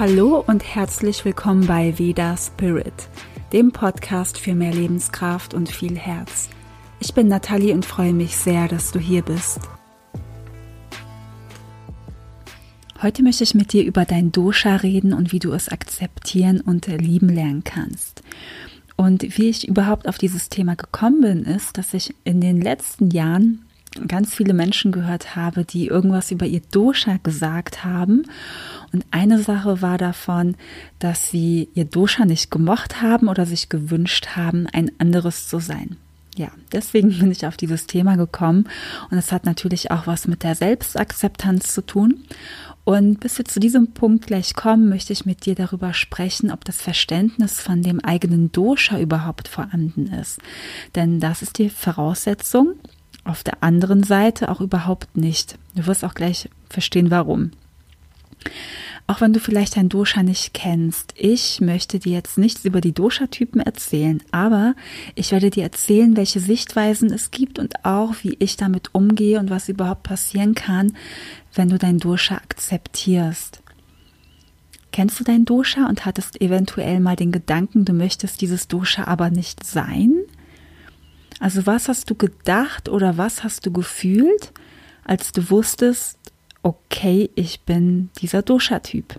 Hallo und herzlich willkommen bei Veda Spirit, dem Podcast für mehr Lebenskraft und viel Herz. Ich bin Nathalie und freue mich sehr, dass du hier bist. Heute möchte ich mit dir über dein Dosha reden und wie du es akzeptieren und lieben lernen kannst. Und wie ich überhaupt auf dieses Thema gekommen bin, ist, dass ich in den letzten Jahren ganz viele Menschen gehört habe, die irgendwas über ihr Dosha gesagt haben. Und eine Sache war davon, dass sie ihr Dosha nicht gemocht haben oder sich gewünscht haben, ein anderes zu sein. Ja, deswegen bin ich auf dieses Thema gekommen und es hat natürlich auch was mit der Selbstakzeptanz zu tun. Und bis wir zu diesem Punkt gleich kommen, möchte ich mit dir darüber sprechen, ob das Verständnis von dem eigenen Dosha überhaupt vorhanden ist. Denn das ist die Voraussetzung, auf der anderen Seite auch überhaupt nicht. Du wirst auch gleich verstehen, warum. Auch wenn du vielleicht dein Dosha nicht kennst, ich möchte dir jetzt nichts über die Dosha-Typen erzählen, aber ich werde dir erzählen, welche Sichtweisen es gibt und auch, wie ich damit umgehe und was überhaupt passieren kann, wenn du dein Dosha akzeptierst. Kennst du dein Dosha und hattest eventuell mal den Gedanken, du möchtest dieses Dosha aber nicht sein? Also was hast du gedacht oder was hast du gefühlt, als du wusstest, okay, ich bin dieser Dosha-Typ?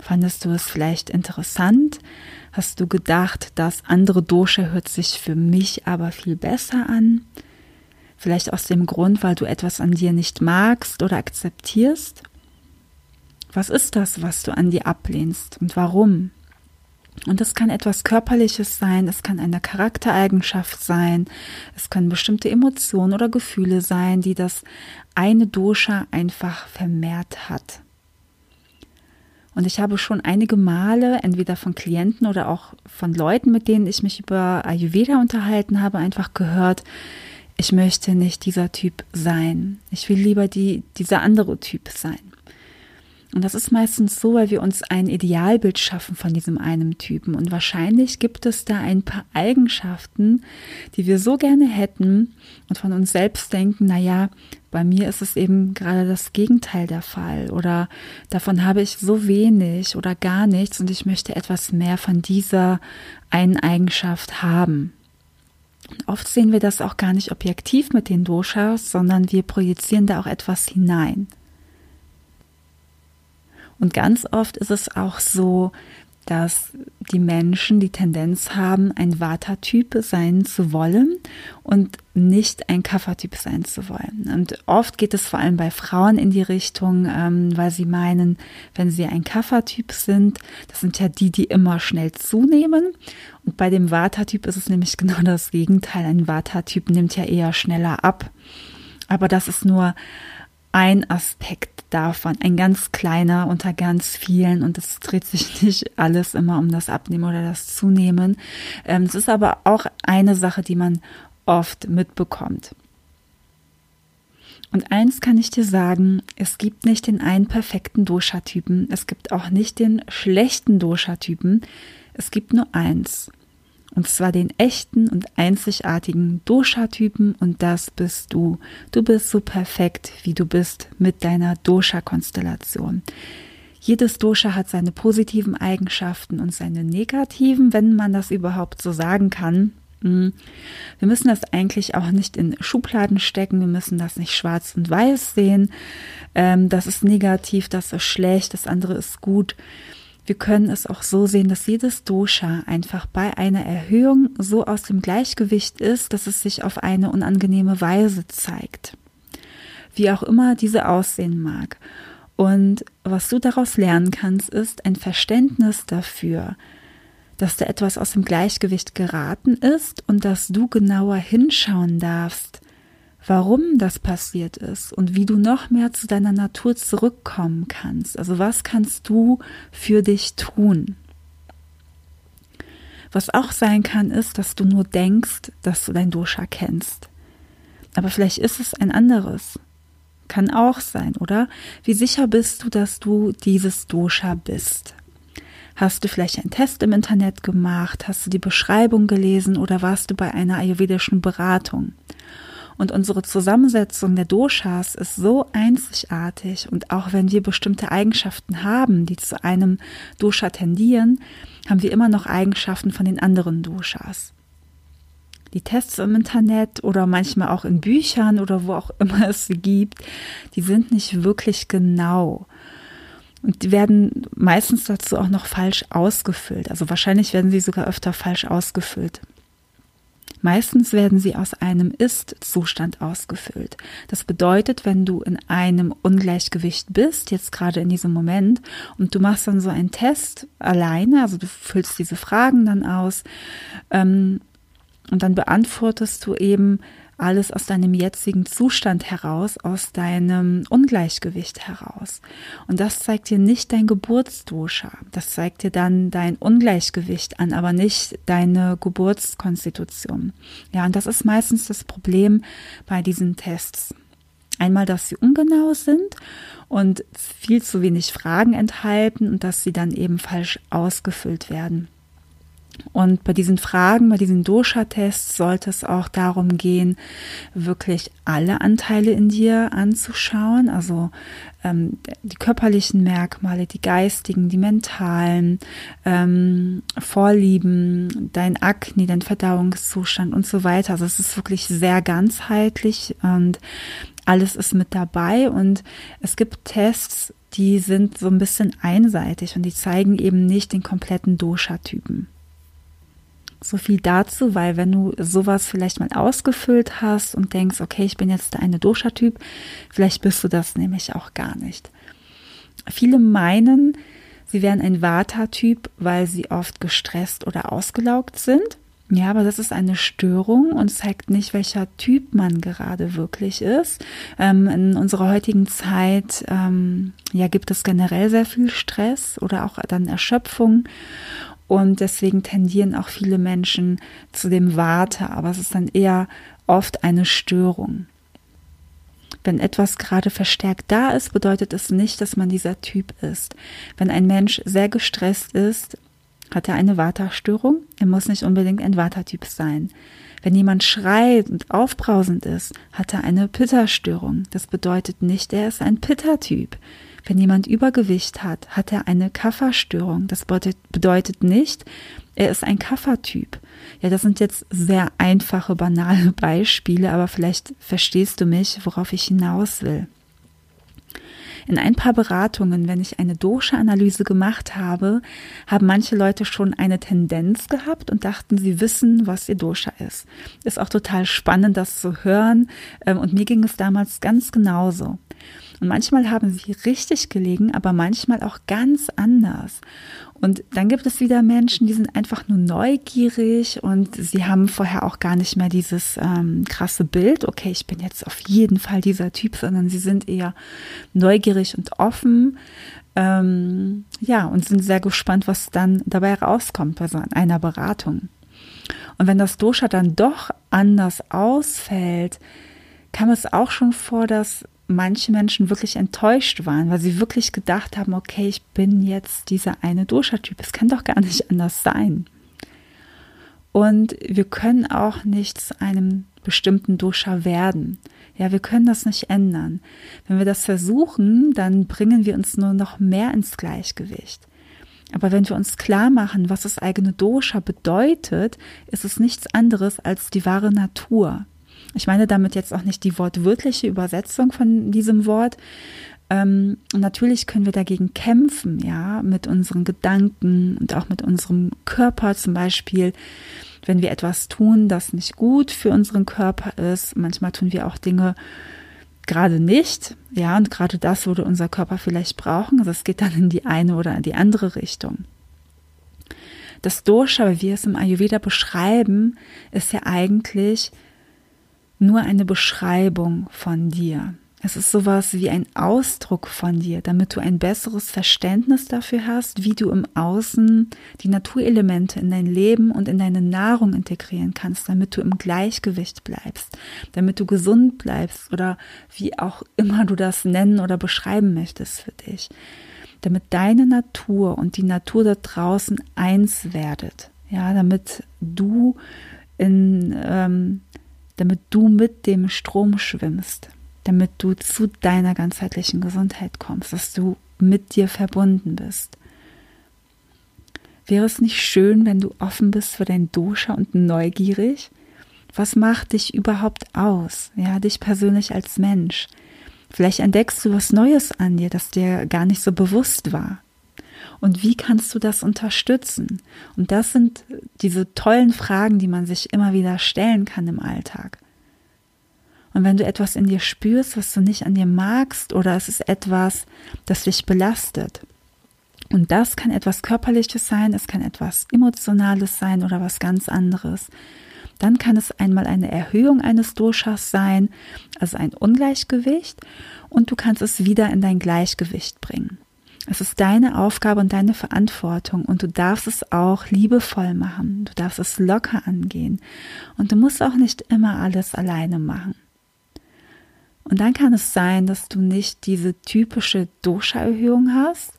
Fandest du es vielleicht interessant? Hast du gedacht, das andere Dosha hört sich für mich aber viel besser an? Vielleicht aus dem Grund, weil du etwas an dir nicht magst oder akzeptierst? Was ist das, was du an dir ablehnst und warum? Und das kann etwas Körperliches sein, es kann eine Charaktereigenschaft sein, es können bestimmte Emotionen oder Gefühle sein, die das eine Dosha einfach vermehrt hat. Und ich habe schon einige Male, entweder von Klienten oder auch von Leuten, mit denen ich mich über Ayurveda unterhalten habe, einfach gehört, ich möchte nicht dieser Typ sein. Ich will lieber die, dieser andere Typ sein. Und das ist meistens so, weil wir uns ein Idealbild schaffen von diesem einen Typen. Und wahrscheinlich gibt es da ein paar Eigenschaften, die wir so gerne hätten und von uns selbst denken, na ja, bei mir ist es eben gerade das Gegenteil der Fall oder davon habe ich so wenig oder gar nichts und ich möchte etwas mehr von dieser einen Eigenschaft haben. Und oft sehen wir das auch gar nicht objektiv mit den Doshas, sondern wir projizieren da auch etwas hinein. Und ganz oft ist es auch so, dass die Menschen die Tendenz haben, ein Vata-Typ sein zu wollen und nicht ein Kapha-Typ sein zu wollen. Und oft geht es vor allem bei Frauen in die Richtung, ähm, weil sie meinen, wenn sie ein Kapha-Typ sind, das sind ja die, die immer schnell zunehmen. Und bei dem Vata-Typ ist es nämlich genau das Gegenteil. Ein Vata-Typ nimmt ja eher schneller ab. Aber das ist nur ein Aspekt davon, ein ganz kleiner unter ganz vielen und es dreht sich nicht alles immer um das Abnehmen oder das Zunehmen. Ähm, es ist aber auch eine Sache, die man oft mitbekommt. Und eins kann ich dir sagen, es gibt nicht den einen perfekten Dosha-Typen, es gibt auch nicht den schlechten Dosha-Typen, es gibt nur eins. Und zwar den echten und einzigartigen Dosha-Typen und das bist du. Du bist so perfekt, wie du bist mit deiner Dosha-Konstellation. Jedes Dosha hat seine positiven Eigenschaften und seine negativen, wenn man das überhaupt so sagen kann. Hm. Wir müssen das eigentlich auch nicht in Schubladen stecken, wir müssen das nicht schwarz und weiß sehen. Ähm, das ist negativ, das ist schlecht, das andere ist gut. Wir können es auch so sehen, dass jedes Dosha einfach bei einer Erhöhung so aus dem Gleichgewicht ist, dass es sich auf eine unangenehme Weise zeigt. Wie auch immer diese aussehen mag. Und was du daraus lernen kannst, ist ein Verständnis dafür, dass da etwas aus dem Gleichgewicht geraten ist und dass du genauer hinschauen darfst, warum das passiert ist und wie du noch mehr zu deiner Natur zurückkommen kannst. Also was kannst du für dich tun? Was auch sein kann, ist, dass du nur denkst, dass du dein Dosha kennst. Aber vielleicht ist es ein anderes. Kann auch sein, oder? Wie sicher bist du, dass du dieses Dosha bist? Hast du vielleicht einen Test im Internet gemacht? Hast du die Beschreibung gelesen oder warst du bei einer ayurvedischen Beratung? Und unsere Zusammensetzung der Doshas ist so einzigartig und auch wenn wir bestimmte Eigenschaften haben, die zu einem Dosha tendieren, haben wir immer noch Eigenschaften von den anderen Doshas. Die Tests im Internet oder manchmal auch in Büchern oder wo auch immer es sie gibt, die sind nicht wirklich genau. Und die werden meistens dazu auch noch falsch ausgefüllt. Also wahrscheinlich werden sie sogar öfter falsch ausgefüllt. Meistens werden sie aus einem Ist-Zustand ausgefüllt. Das bedeutet, wenn du in einem Ungleichgewicht bist, jetzt gerade in diesem Moment, und du machst dann so einen Test alleine, also du füllst diese Fragen dann aus, ähm, und dann beantwortest du eben alles aus deinem jetzigen Zustand heraus, aus deinem Ungleichgewicht heraus. Und das zeigt dir nicht dein Geburtsdosha. Das zeigt dir dann dein Ungleichgewicht an, aber nicht deine Geburtskonstitution. Ja, und das ist meistens das Problem bei diesen Tests. Einmal, dass sie ungenau sind und viel zu wenig Fragen enthalten und dass sie dann eben falsch ausgefüllt werden. Und bei diesen Fragen, bei diesen Dosha-Tests sollte es auch darum gehen, wirklich alle Anteile in dir anzuschauen, also ähm, die körperlichen Merkmale, die geistigen, die mentalen, ähm, Vorlieben, dein Akne, dein Verdauungszustand und so weiter. Also es ist wirklich sehr ganzheitlich und alles ist mit dabei und es gibt Tests, die sind so ein bisschen einseitig und die zeigen eben nicht den kompletten Dosha-Typen. So viel dazu, weil wenn du sowas vielleicht mal ausgefüllt hast und denkst, okay, ich bin jetzt eine Dosha-Typ, vielleicht bist du das nämlich auch gar nicht. Viele meinen, sie wären ein Vata-Typ, weil sie oft gestresst oder ausgelaugt sind. Ja, aber das ist eine Störung und zeigt nicht, welcher Typ man gerade wirklich ist. Ähm, in unserer heutigen Zeit ähm, ja, gibt es generell sehr viel Stress oder auch dann Erschöpfung. Und deswegen tendieren auch viele Menschen zu dem Warte, aber es ist dann eher oft eine Störung. Wenn etwas gerade verstärkt da ist, bedeutet es nicht, dass man dieser Typ ist. Wenn ein Mensch sehr gestresst ist, hat er eine Vata-Störung. Er muss nicht unbedingt ein Vata-Typ sein. Wenn jemand schreit und aufbrausend ist, hat er eine Pitta-Störung. Das bedeutet nicht, er ist ein Pitta-Typ. Wenn jemand Übergewicht hat, hat er eine Kafferstörung. Das bedeutet nicht, er ist ein Kaffertyp. Ja, das sind jetzt sehr einfache, banale Beispiele, aber vielleicht verstehst du mich, worauf ich hinaus will. In ein paar Beratungen, wenn ich eine Dosha-Analyse gemacht habe, haben manche Leute schon eine Tendenz gehabt und dachten, sie wissen, was ihr Dosha ist. Ist auch total spannend, das zu hören. Ähm, und mir ging es damals ganz genauso. Und manchmal haben sie richtig gelegen, aber manchmal auch ganz anders. Und dann gibt es wieder Menschen, die sind einfach nur neugierig und sie haben vorher auch gar nicht mehr dieses ähm, krasse Bild, okay, ich bin jetzt auf jeden Fall dieser Typ, sondern sie sind eher neugierig und offen. Ähm, ja, und sind sehr gespannt, was dann dabei rauskommt bei so einer Beratung. Und wenn das Dosha dann doch anders ausfällt, kam es auch schon vor, dass manche Menschen wirklich enttäuscht waren, weil sie wirklich gedacht haben, okay, ich bin jetzt dieser eine Dosha-Typ. Es kann doch gar nicht anders sein. Und wir können auch nicht zu einem bestimmten Dosha werden. Ja, wir können das nicht ändern. Wenn wir das versuchen, dann bringen wir uns nur noch mehr ins Gleichgewicht. Aber wenn wir uns klar machen, was das eigene Dosha bedeutet, ist es nichts anderes als die wahre Natur. Ich meine damit jetzt auch nicht die wortwörtliche Übersetzung von diesem Wort. Ähm, natürlich können wir dagegen kämpfen, ja, mit unseren Gedanken und auch mit unserem Körper zum Beispiel. Wenn wir etwas tun, das nicht gut für unseren Körper ist, manchmal tun wir auch Dinge gerade nicht, ja, und gerade das würde unser Körper vielleicht brauchen. Also es geht dann in die eine oder in die andere Richtung. Das Dosha, wie wir es im Ayurveda beschreiben, ist ja eigentlich nur eine Beschreibung von dir. Es ist sowas wie ein Ausdruck von dir, damit du ein besseres Verständnis dafür hast, wie du im Außen die Naturelemente in dein Leben und in deine Nahrung integrieren kannst, damit du im Gleichgewicht bleibst, damit du gesund bleibst oder wie auch immer du das nennen oder beschreiben möchtest für dich, damit deine Natur und die Natur da draußen eins werdet, ja, damit du in ähm, damit du mit dem Strom schwimmst, damit du zu deiner ganzheitlichen Gesundheit kommst, dass du mit dir verbunden bist. Wäre es nicht schön, wenn du offen bist für dein Dosha und neugierig? Was macht dich überhaupt aus? Ja, dich persönlich als Mensch. Vielleicht entdeckst du was Neues an dir, das dir gar nicht so bewusst war. Und wie kannst du das unterstützen? Und das sind diese tollen Fragen, die man sich immer wieder stellen kann im Alltag. Und wenn du etwas in dir spürst, was du nicht an dir magst, oder es ist etwas, das dich belastet, und das kann etwas Körperliches sein, es kann etwas Emotionales sein oder was ganz anderes. Dann kann es einmal eine Erhöhung eines Doshas sein, also ein Ungleichgewicht, und du kannst es wieder in dein Gleichgewicht bringen. Es ist deine Aufgabe und deine Verantwortung und du darfst es auch liebevoll machen. Du darfst es locker angehen und du musst auch nicht immer alles alleine machen. Und dann kann es sein, dass du nicht diese typische Dosha-Erhöhung hast,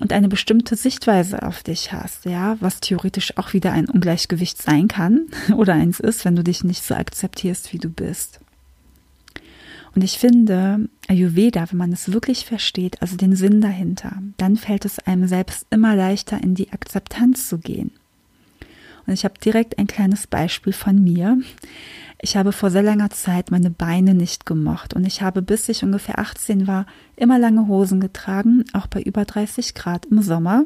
und eine bestimmte Sichtweise auf dich hast, ja, was theoretisch auch wieder ein Ungleichgewicht sein kann oder eins ist, wenn du dich nicht so akzeptierst, wie du bist. Und ich finde, Ayurveda, wenn man es wirklich versteht, also den Sinn dahinter, dann fällt es einem selbst immer leichter, in die Akzeptanz zu gehen. Und ich habe direkt ein kleines Beispiel von mir. Ich habe vor sehr langer Zeit meine Beine nicht gemocht und ich habe bis ich ungefähr 18 war immer lange Hosen getragen, auch bei über 30 Grad im Sommer.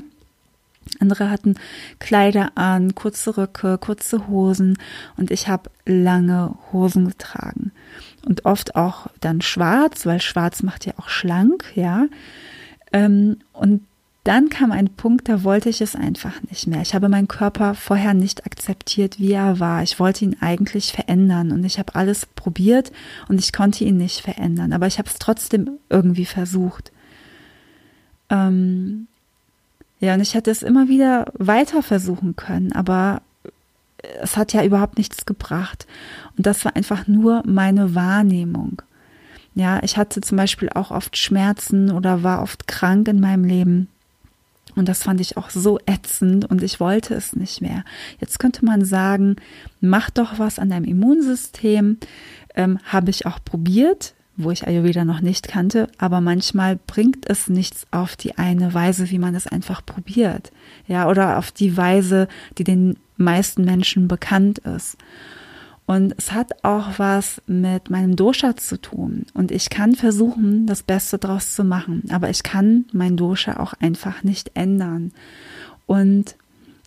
Andere hatten Kleider an, kurze Röcke, kurze Hosen und ich habe lange Hosen getragen und oft auch dann schwarz, weil schwarz macht ja auch schlank, ja. Ähm, und dann kam ein Punkt, da wollte ich es einfach nicht mehr. Ich habe meinen Körper vorher nicht akzeptiert, wie er war. Ich wollte ihn eigentlich verändern und ich habe alles probiert und ich konnte ihn nicht verändern, aber ich habe es trotzdem irgendwie versucht. Ähm ja, und ich hätte es immer wieder weiter versuchen können, aber es hat ja überhaupt nichts gebracht. Und das war einfach nur meine Wahrnehmung. Ja, ich hatte zum Beispiel auch oft Schmerzen oder war oft krank in meinem Leben. Und das fand ich auch so ätzend und ich wollte es nicht mehr. Jetzt könnte man sagen, mach doch was an deinem Immunsystem. Ähm, Habe ich auch probiert, wo ich Ayurveda noch nicht kannte, aber manchmal bringt es nichts auf die eine Weise, wie man es einfach probiert. Ja, oder auf die Weise, die den meisten Menschen bekannt ist. Und es hat auch was mit meinem Dosha zu tun. Und ich kann versuchen, das Beste draus zu machen. Aber ich kann mein Dosha auch einfach nicht ändern. Und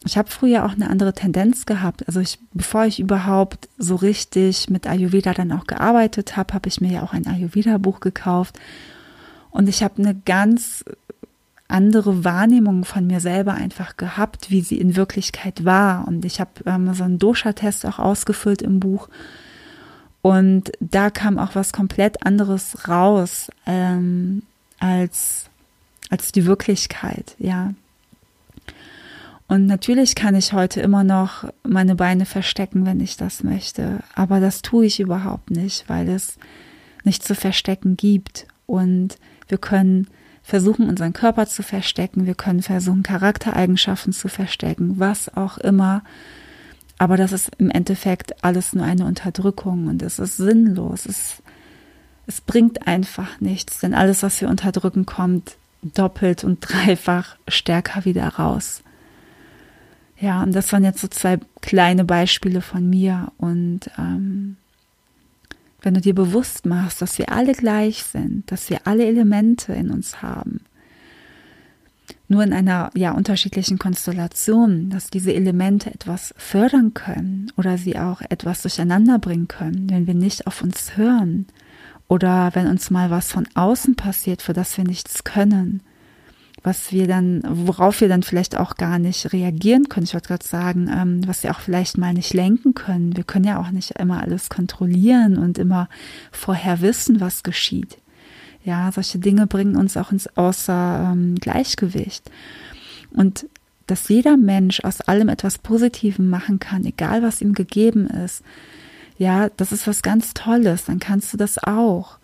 ich habe früher auch eine andere Tendenz gehabt. Also ich, bevor ich überhaupt so richtig mit Ayurveda dann auch gearbeitet habe, habe ich mir ja auch ein Ayurveda-Buch gekauft. Und ich habe eine ganz andere Wahrnehmung von mir selber einfach gehabt, wie sie in Wirklichkeit war. Und ich habe ähm, so einen Dosha-Test auch ausgefüllt im Buch. Und da kam auch was komplett anderes raus ähm, als, als die Wirklichkeit, ja. Und natürlich kann ich heute immer noch meine Beine verstecken, wenn ich das möchte. Aber das tue ich überhaupt nicht, weil es nichts zu verstecken gibt. Und wir können versuchen, unseren Körper zu verstecken, wir können versuchen, Charaktereigenschaften zu verstecken, was auch immer. Aber das ist im Endeffekt alles nur eine Unterdrückung und es ist sinnlos. Es, es bringt einfach nichts, denn alles, was wir unterdrücken, kommt doppelt und dreifach stärker wieder raus. Ja, und das waren jetzt so zwei kleine Beispiele von mir. Und ähm, wenn du dir bewusst machst, dass wir alle gleich sind, dass wir alle Elemente in uns haben, nur in einer ja unterschiedlichen Konstellation, dass diese Elemente etwas fördern können oder sie auch etwas durcheinander bringen können, wenn wir nicht auf uns hören oder wenn uns mal was von außen passiert, für das wir nichts können was wir dann, worauf wir dann vielleicht auch gar nicht reagieren können. Ich wollte gerade sagen, ähm, was wir auch vielleicht mal nicht lenken können. Wir können ja auch nicht immer alles kontrollieren und immer vorher wissen, was geschieht. Ja, solche Dinge bringen uns auch ins außer ähm, Gleichgewicht. Und dass jeder Mensch aus allem etwas Positiven machen kann, egal was ihm gegeben ist, ja, das ist was ganz Tolles, dann kannst du das auch.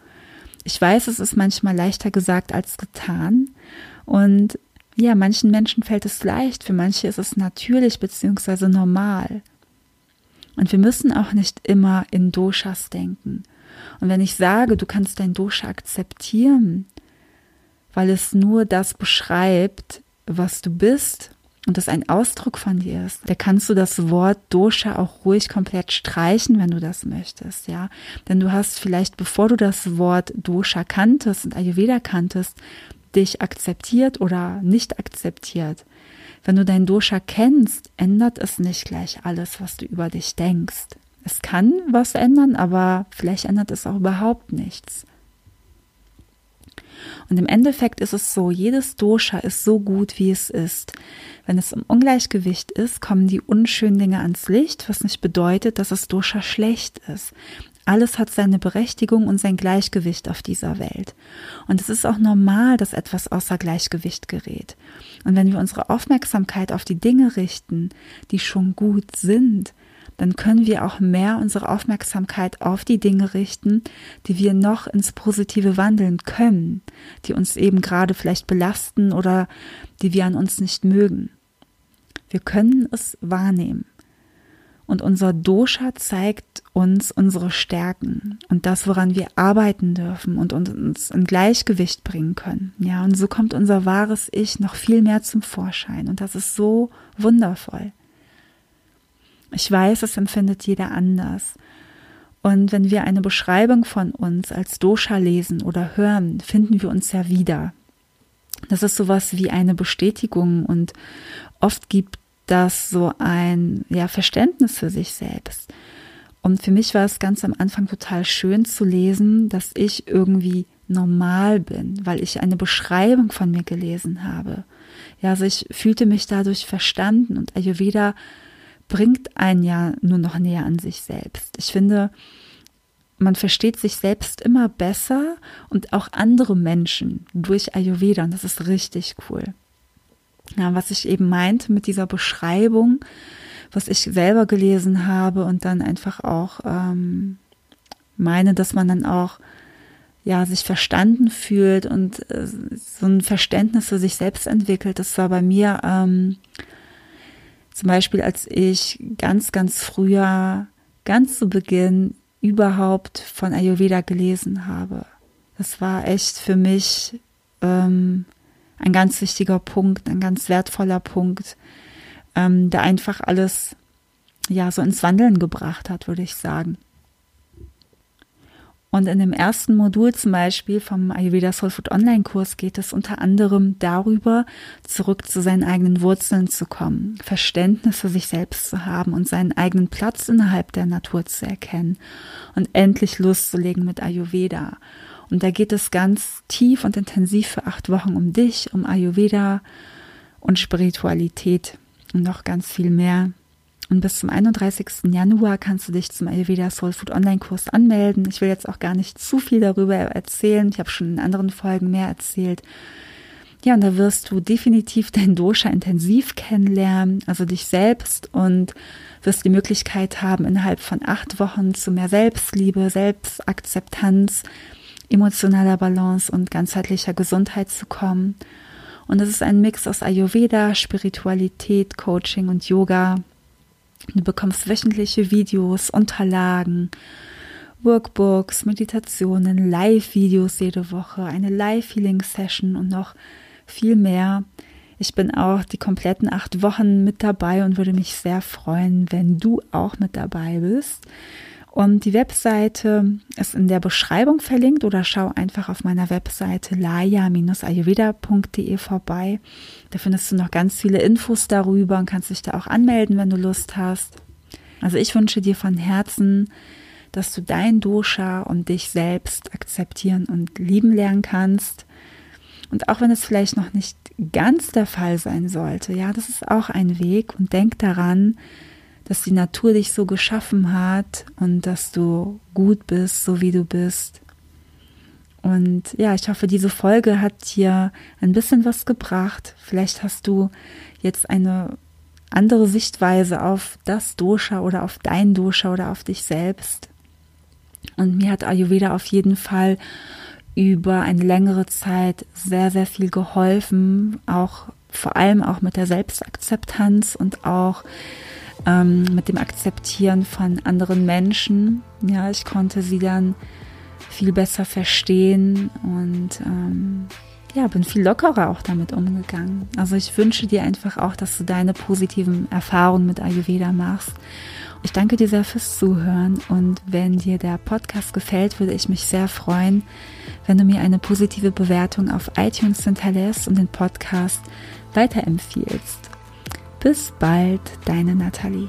Ich weiß, es ist manchmal leichter gesagt als getan, und ja, manchen Menschen fällt es leicht, für manche ist es natürlich beziehungsweise normal. Und wir müssen auch nicht immer in Doshas denken. Und wenn ich sage, du kannst dein Dosha akzeptieren, weil es nur das beschreibt, was du bist und das ein Ausdruck von dir ist, da kannst du das Wort Dosha auch ruhig komplett streichen, wenn du das möchtest, ja. Denn du hast vielleicht, bevor du das Wort Dosha kanntest und Ayurveda kanntest, dich akzeptiert oder nicht akzeptiert. Wenn du dein Dosha kennst, ändert es nicht gleich alles, was du über dich denkst. Es kann was ändern, aber vielleicht ändert es auch überhaupt nichts. Und im Endeffekt ist es so, jedes Dosha ist so gut, wie es ist. Wenn es im Ungleichgewicht ist, kommen die unschönen Dinge ans Licht, was nicht bedeutet, dass das Dosha schlecht ist. Alles hat seine Berechtigung und sein Gleichgewicht auf dieser Welt. Und es ist auch normal, dass etwas außer Gleichgewicht gerät. Und wenn wir unsere Aufmerksamkeit auf die Dinge richten, die schon gut sind, dann können wir auch mehr unsere Aufmerksamkeit auf die Dinge richten, die wir noch ins Positive wandeln können, die uns eben gerade vielleicht belasten oder die wir an uns nicht mögen. Wir können es wahrnehmen. Und unser Dosha zeigt uns unsere Stärken und das, woran wir arbeiten dürfen und uns in Gleichgewicht bringen können. Ja, und so kommt unser wahres Ich noch viel mehr zum Vorschein. Und das ist so wundervoll. Ich weiß, es empfindet jeder anders. Und wenn wir eine Beschreibung von uns als Dosha lesen oder hören, finden wir uns ja wieder. Das ist sowas wie eine Bestätigung und oft gibt das so ein ja, Verständnis für sich selbst. Und für mich war es ganz am Anfang total schön zu lesen, dass ich irgendwie normal bin, weil ich eine Beschreibung von mir gelesen habe. Ja, also ich fühlte mich dadurch verstanden und Ayurveda bringt einen ja nur noch näher an sich selbst. Ich finde, man versteht sich selbst immer besser und auch andere Menschen durch Ayurveda und das ist richtig cool. Ja, was ich eben meinte mit dieser Beschreibung, was ich selber gelesen habe und dann einfach auch ähm, meine, dass man dann auch ja sich verstanden fühlt und äh, so ein Verständnis für sich selbst entwickelt. Das war bei mir ähm, zum Beispiel, als ich ganz, ganz früher, ganz zu Beginn überhaupt von Ayurveda gelesen habe. Das war echt für mich ähm, ein ganz wichtiger Punkt, ein ganz wertvoller Punkt, ähm, der einfach alles ja so ins Wandeln gebracht hat, würde ich sagen. Und in dem ersten Modul zum Beispiel vom Ayurveda Soul Food Online Kurs geht es unter anderem darüber, zurück zu seinen eigenen Wurzeln zu kommen, Verständnis für sich selbst zu haben und seinen eigenen Platz innerhalb der Natur zu erkennen und endlich Lust zu legen mit Ayurveda. Und da geht es ganz tief und intensiv für acht Wochen um dich, um Ayurveda und Spiritualität und noch ganz viel mehr. Und bis zum 31. Januar kannst du dich zum Ayurveda Soul Food Online Kurs anmelden. Ich will jetzt auch gar nicht zu viel darüber erzählen. Ich habe schon in anderen Folgen mehr erzählt. Ja, und da wirst du definitiv dein Dosha intensiv kennenlernen, also dich selbst und wirst die Möglichkeit haben, innerhalb von acht Wochen zu mehr Selbstliebe, Selbstakzeptanz, emotionaler Balance und ganzheitlicher Gesundheit zu kommen. Und es ist ein Mix aus Ayurveda, Spiritualität, Coaching und Yoga. Du bekommst wöchentliche Videos, Unterlagen, Workbooks, Meditationen, Live-Videos jede Woche, eine Live-Healing-Session und noch viel mehr. Ich bin auch die kompletten acht Wochen mit dabei und würde mich sehr freuen, wenn du auch mit dabei bist. Und die Webseite ist in der Beschreibung verlinkt oder schau einfach auf meiner Webseite laya-ayurveda.de vorbei. Da findest du noch ganz viele Infos darüber und kannst dich da auch anmelden, wenn du Lust hast. Also ich wünsche dir von Herzen, dass du dein Dosha und dich selbst akzeptieren und lieben lernen kannst. Und auch wenn es vielleicht noch nicht ganz der Fall sein sollte, ja, das ist auch ein Weg und denk daran, dass die Natur dich so geschaffen hat und dass du gut bist, so wie du bist. Und ja, ich hoffe, diese Folge hat dir ein bisschen was gebracht. Vielleicht hast du jetzt eine andere Sichtweise auf das Dosha oder auf dein Dosha oder auf dich selbst. Und mir hat Ayurveda auf jeden Fall über eine längere Zeit sehr, sehr viel geholfen, auch vor allem auch mit der Selbstakzeptanz und auch ähm, mit dem Akzeptieren von anderen Menschen. Ja, ich konnte sie dann viel besser verstehen und ähm, ja, bin viel lockerer auch damit umgegangen. Also ich wünsche dir einfach auch, dass du deine positiven Erfahrungen mit Ayurveda machst. Ich danke dir sehr fürs Zuhören und wenn dir der Podcast gefällt, würde ich mich sehr freuen, wenn du mir eine positive Bewertung auf iTunes hinterlässt und den Podcast weiterempfiehlst. Bis bald, deine Nathalie.